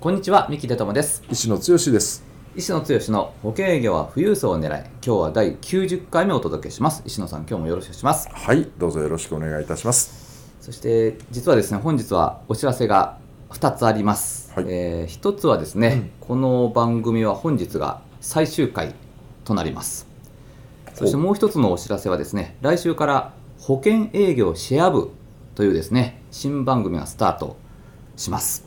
こんにちは三木出友です。石野剛です。石野剛の保険営業は富裕層を狙い今日は第90回目お届けします。石野さん今日もよろしくお願いします。はいどうぞよろしくお願いいたします。そして実はですね本日はお知らせが2つあります、はい。えー1つはですね、この番組は本日が最終回となります。そしてもう一つのお知らせはですね来週から保険営業シェア部というですね新番組がスタートします、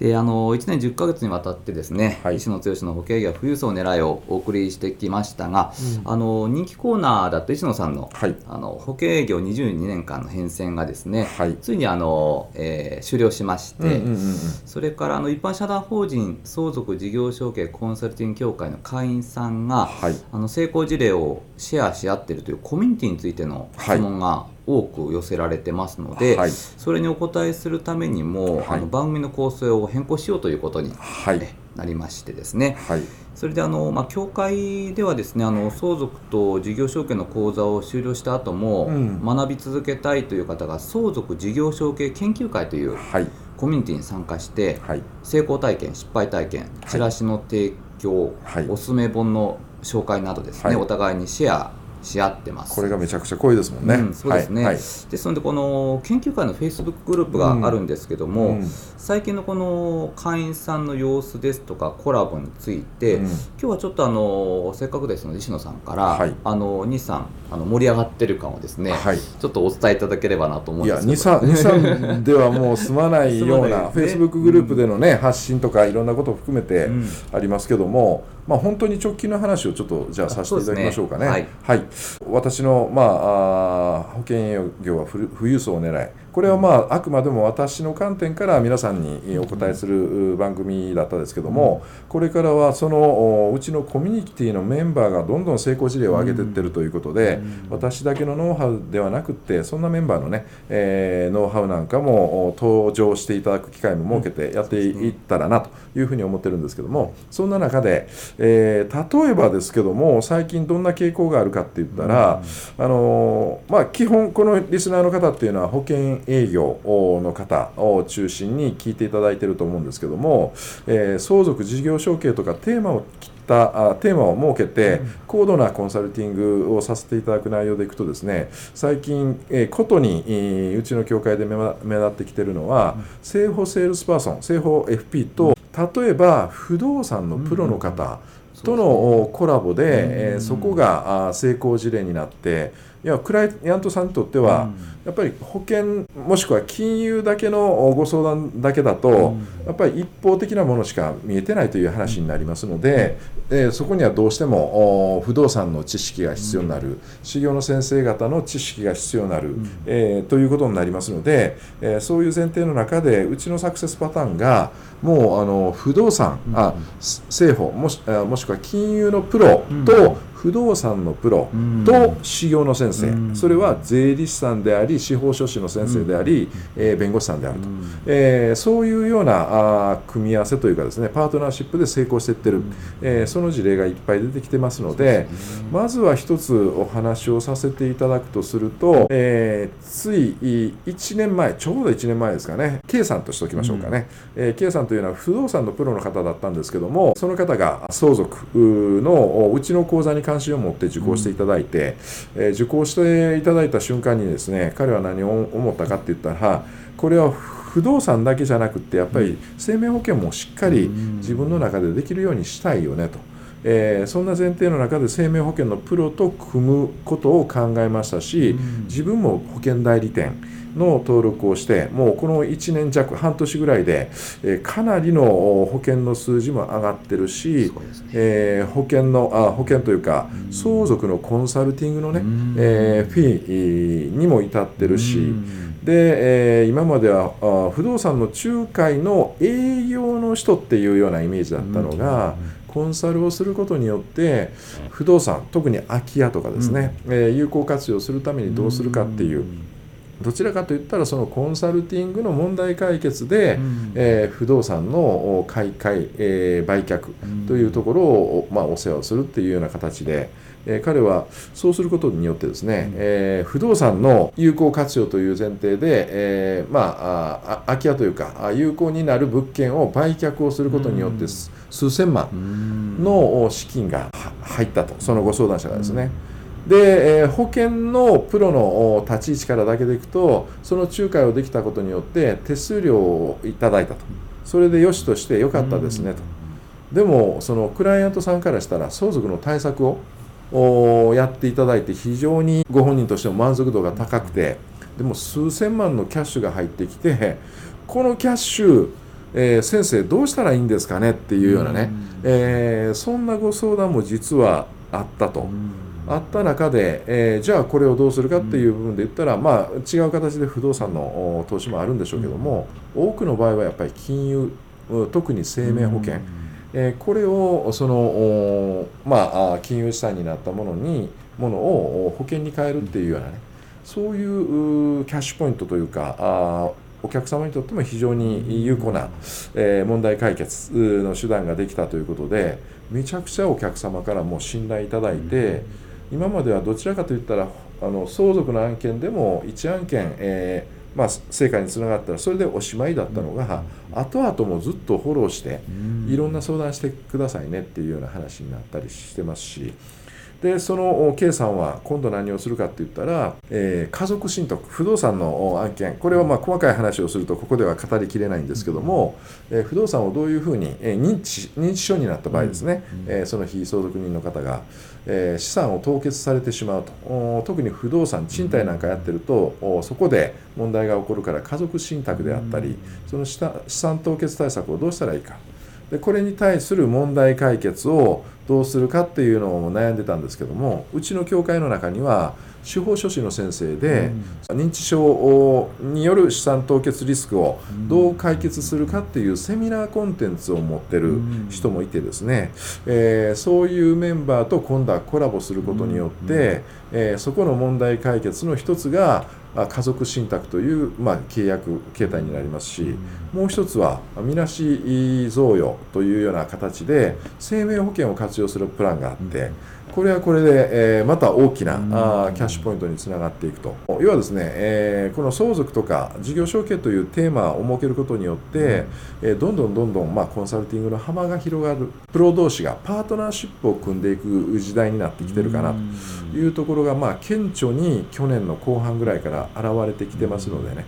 であの1年10ヶ月にわたってですね、はい。石野剛の保険営業は富裕層を狙いをお送りしてきましたが、あの人気コーナーだった石野さんの,、はい。あの保険営業22年間の変遷がですね、はい。ついにあの、えー終了しまして、うんうんうんうん。それからあの一般社団法人相続事業承継コンサルティング協会の会員さんが、はい。あの成功事例をシェアし合っているというコミュニティについてのはい質問が多く寄せられてますので、はい。それにお答えするためにも、はい。あの番組の構成を変更しようということに、はい。えなりましてですね、はい。それであの、まあ、協会ではですねあの相続と事業承継の講座を終了した後も、うん。学び続けたいという方が相続事業承継研究会というはい。コミュニティに参加して、はい。成功体験失敗体験チラシの提供、はい。おすすめ本の紹介などですね、はい。お互いにシェアし合ってます。これがめちゃくちゃ濃いですもんね、うん、そうですね、はいはい。ですのでこの研究会のフェイスブックグループがあるんですけども、うん。最近のこの会員さんの様子ですとかコラボについて、うん。今日はちょっとあのせっかくですので石野さんから、はい。あの兄さんあの盛り上がってる感をですね、はい。ちょっとお伝えいただければなと思うんいやですけど23 23 ではもう済まないようなフェイスブックグループでのね、発信とかいろんなことを含めてうん。ありますけども、まあ、本当に直近の話をちょっとじゃあさせていただきましょうかね。そうですね。私の、まあ、あー保険営業は富富裕層を狙いこれは、まあ、あくまでも私の観点から皆さんにお答えする番組だったんですけども、これからはそのおうちのコミュニティのメンバーがどんどん成功事例を上げていってるということで、私だけのノウハウではなくってそんなメンバーのね、えーノウハウなんかもお登場していただく機会も設けてやっていったらなというふうに思ってるんですけどもそんな中で、えー例えばですけども最近どんな傾向があるかって言ったら、あのーまあ、基本このリスナーの方っていうのは保険営業の方を中心に聞いていただいてると思うんですけども、えー相続事業承継とかテーマを切ったあテーマを設けて高度なコンサルティングをさせていただく内容でいくとですね最近、えーことに、えーうちの協会で目立ってきてるのは、生保セールスパーソン生保 FP と例えば不動産のプロの方、とのおコラボで、えーそこがあ成功事例になっていやクライアントさんにとっては、やっぱり保険もしくは金融だけのおご相談だけだと、やっぱり一方的なものしか見えてないという話になりますので、えーそこにはどうしてもお不動産の知識が必要になる、修行の先生方の知識が必要になる、えーということになりますので、えーそういう前提の中でうちのサクセスパターンがもうあの不動産、あ政法もしあもしくは金融のプロと不動産のプロと修行の先生、それは税理士さんであり司法書士の先生であり、えー弁護士さんであると、えーそういうようなあー組み合わせというかですねパートナーシップで成功していってる、えーその事例がいっぱい出てきてますのでまずは一つお話をさせていただくとすると、えーつい1年前ちょうど1年前ですかね K さんとしておきましょうかね、えー K さんというのは不動産のプロの方だったんですけどもその方が相続のうちの講座に関心を持って受講していただいて、えー受講していただいた瞬間にですね彼は何を思ったかって言ったらこれは不動産だけじゃなくってやっぱり生命保険もしっかり自分の中でできるようにしたいよねと。えーそんな前提の中で生命保険のプロと組むことを考えましたし、自分も保険代理店、の登録をしてもうこの1年弱半年ぐらいで、えー、かなりの保険の数字も上がってるし、ね。えー、保険のあ保険というか相続のコンサルティングのね、えー、フィーにも至ってるしで、えー、今まではあ不動産の仲介の営業の人っていうようなイメージだったのが、コンサルをすることによって不動産特に空き家とかですね、うん、えー、有効活用するためにどうするかっていう。どちらかといったらそのコンサルティングの問題解決で、うん、えー、不動産の買い替ええー、売却というところを、まあ、お世話をするっていうような形で、えー、彼はそうすることによってですね、うん、えー、不動産の有効活用という前提で、えー、まああ空き家というか有効になる物件を売却をすることによって、うん、数千万の資金が入ったとそのご相談者がですね。で、えー、保険のプロの立ち位置からだけでいくとその仲介をできたことによって手数料をいただいたと。それでよしとしてよかったですねと。でもそのクライアントさんからしたら相続の対策をやっていただいて非常にご本人としても満足度が高くてでも数千万のキャッシュが入ってきてこのキャッシュ、えー、先生どうしたらいいんですかねっていうようなね、えー、そんなご相談も実はあったと。あった中で、えー、じゃあこれをどうするかっていう部分で言ったら、まあ、違う形で不動産の投資もあるんでしょうけども、多くの場合はやっぱり金融特に生命保険、えこれをその、まあ、金融資産になったものにものを保険に変えるっていうようなねそういうキャッシュポイントというかあお客様にとっても非常に有効な、え問題解決の手段ができたということでめちゃくちゃお客様からも信頼いただいて今まではどちらかといったらあの相続の案件でも1案件、えーまあ、成果につながったらそれでおしまいだったのが、後々もずっとフォローしていろんな相談してくださいねっていうような話になったりしてますしでその K さんは今度何をするかって言ったら、えー、家族信託不動産の案件。これはまあ細かい話をするとここでは語りきれないんですけども、えー、不動産をどういうふうに、えー、認知認知症になった場合ですね、えー、その非相続人の方が、えー、資産を凍結されてしまうと。特に不動産賃貸なんかやってるとそこで問題が起こるから家族信託であったりその資産凍結対策をどうしたらいいか。でこれに対する問題解決をどうするかっていうのを悩んでたんですけどもうちの教会の中には司法書士の先生で、うん、認知症による資産凍結リスクをどう解決するかっていうセミナーコンテンツを持ってる人もいてですね、えー、そういうメンバーと今度はコラボすることによって、えー、そこの問題解決の一つが家族信託という、まあ、契約形態になりますし、もう一つはみなし贈与というような形で生命保険を活用するプランがあって、これはこれで、えー、また大きな、あキャッシュポイントにつながっていくと。要はですね、えー、この相続とか事業承継というテーマを設けることによって、えー、どんどんどんどん、まあ、コンサルティングの幅が広がるプロ同士がパートナーシップを組んでいく時代になってきてるかなと。いうところが、まあ、顕著に去年の後半ぐらいから現れてきてますのでね。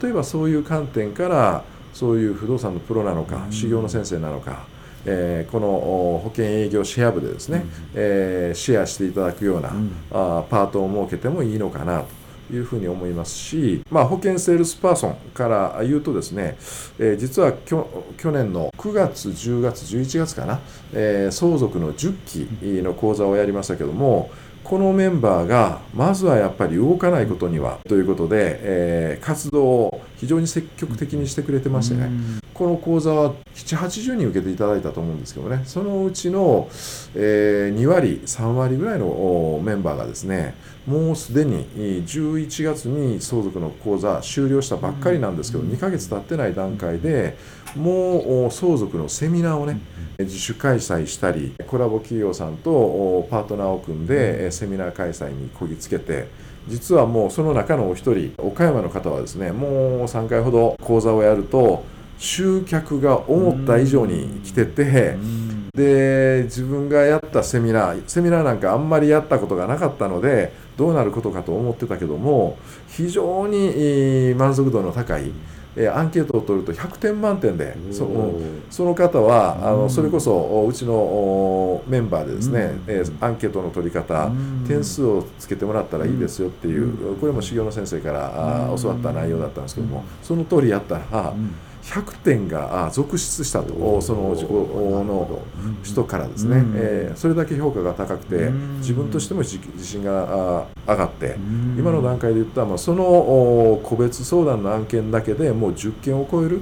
例えばそういう観点からそういう不動産のプロなのか士業の先生なのかえー、この保険営業シェア部でですね、うん、えー、シェアしていただくような、うん、あパートを設けてもいいのかなというふうに思いますし、まあ、保険セールスパーソンから言うとですね、えー、実は去年の9月、10月、11月かな、えー、相続の10期の講座をやりましたけども、このメンバーがまずはやっぱり動かないことにはということで、えー、活動を非常に積極的にしてくれてましてね、この講座は780人受けていただいたと思うんですけどね。そのうちの、えー、2割3割ぐらいのメンバーがですねもうすでに11月に相続の講座終了したばっかりなんですけど2ヶ月経ってない段階でもう相続のセミナーをね自主開催したりコラボ企業さんとパートナーを組んでセミナー開催にこぎつけて実はもうその中のお一人岡山の方はですねもう3回ほど講座をやると集客が思った以上に来ててで自分がやったセミナーセミナーなんかあんまりやったことがなかったのでどうなることかと思ってたけども非常に満足度の高いえー、アンケートを取ると100点満点でそその方はあのそれこそうちのメンバーでですね、えー、アンケートの取り方点数をつけてもらったらいいですよっていうこれも修行の先生からあ教わった内容だったん。ですけどもその通りやったら。100点が続出したとその自己の人からですね、えー、それだけ評価が高くて自分としても自信が上がって今の段階で言ったらその個別相談の案件だけでもう10件を超える、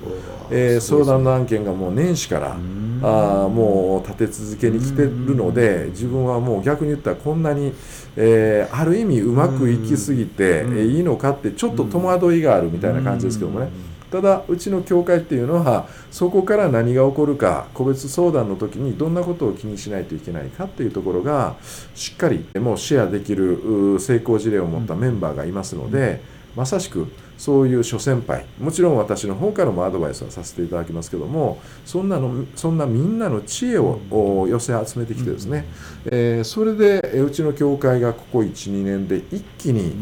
えー、相談の案件がもう年始からあもう立て続けに来てるので自分はもう逆に言ったらこんなに、えー、ある意味うまくいきすぎていいのかってちょっと戸惑いがあるみたいな感じですけどもね。ただうちの教会っていうのはそこから何が起こるか個別相談の時にどんなことを気にしないといけないかっていうところがしっかりもうシェアできる成功事例を持ったメンバーがいますのでまさしくそういう諸先輩。もちろん私の方からもアドバイスはさせていただきますけどもそんなのそんなみんなの知恵を寄せ集めてきてですね、えー、それでうちの教会がここ12年で一気に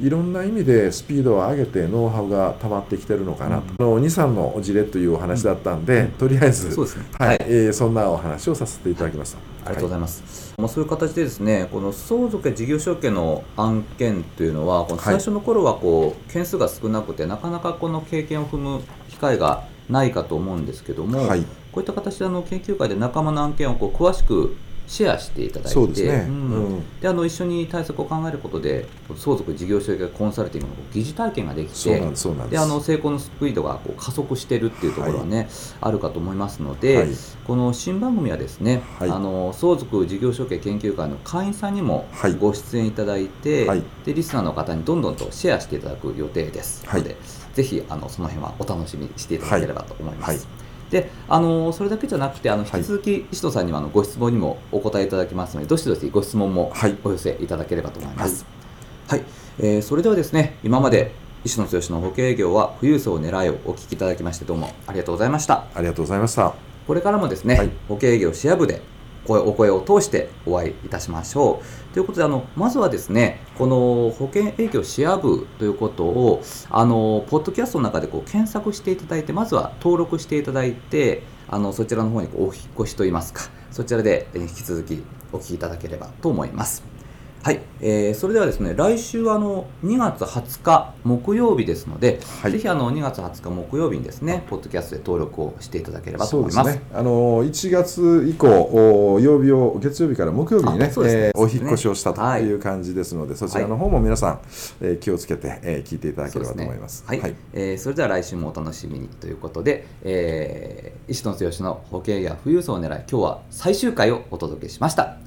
いろんな意味でスピードを上げてノウハウが溜まってきてるのかなと、うん、23の事例というお話だったんで、とりあえずはい、えー、そんなお話をさせていただきました。ありがとうございます。はい、まあ、そういう形でですね、この相続や事業承継の案件というのは、この最初の頃はこう、件数が少なくて、なかなかこの経験を踏む機会がないかと思うんですけども、はい、こういった形であの研究会で仲間の案件をこう詳しくシェアしていただいてそうですね、うん、であの一緒に対策を考えることで相続事業承継コンサルティングの疑似体験ができてであの成功のスピードがこう加速しているっていうところはね、はい、あるかと思いますので、はい、この新番組はですね、はい、あの相続事業承継研究会の会員さんにもご出演いただいて、でリスナーの方にどんどんとシェアしていただく予定ですので、ぜひあのその辺はお楽しみにしていただければと思います。であのそれだけじゃなくてあの引き続き石野さんにはあのご質問にもお答えいただきますのでどしどしご質問もお寄せいただければと思います。はい、はい、えー、それではですね今まで石野剛の保険営業は富裕層を狙いをお聞きいただきましてどうもありがとうございました。ありがとうございました。これからもですね、はい、保険営業シェア部で声お声を通してお会いいたしましょう。ということであのまずはですねこの保険営業シェア部ということをあのポッドキャストの中でこう検索していただいてまずは登録していただいてあのそちらの方にお引越しといいますかそちらで引き続きお聞きいただければと思います。はい、えー、それではですね来週はあの2月20日木曜日ですので、はい、ぜひあの2月20日木曜日にですねポッドキャストで登録をしていただければと思います。すね、あの1月以降曜日を月曜日から木曜日にね、ね。えー、お引越しをしたという感じですので、はい、そちらの方も皆さん、えー、気をつけて、えー、聞いていただければと思います。すね、はい、はい、えー、それでは来週もお楽しみにということで、えー、石野剛の保険や富裕層を狙い今日は最終回をお届けしました。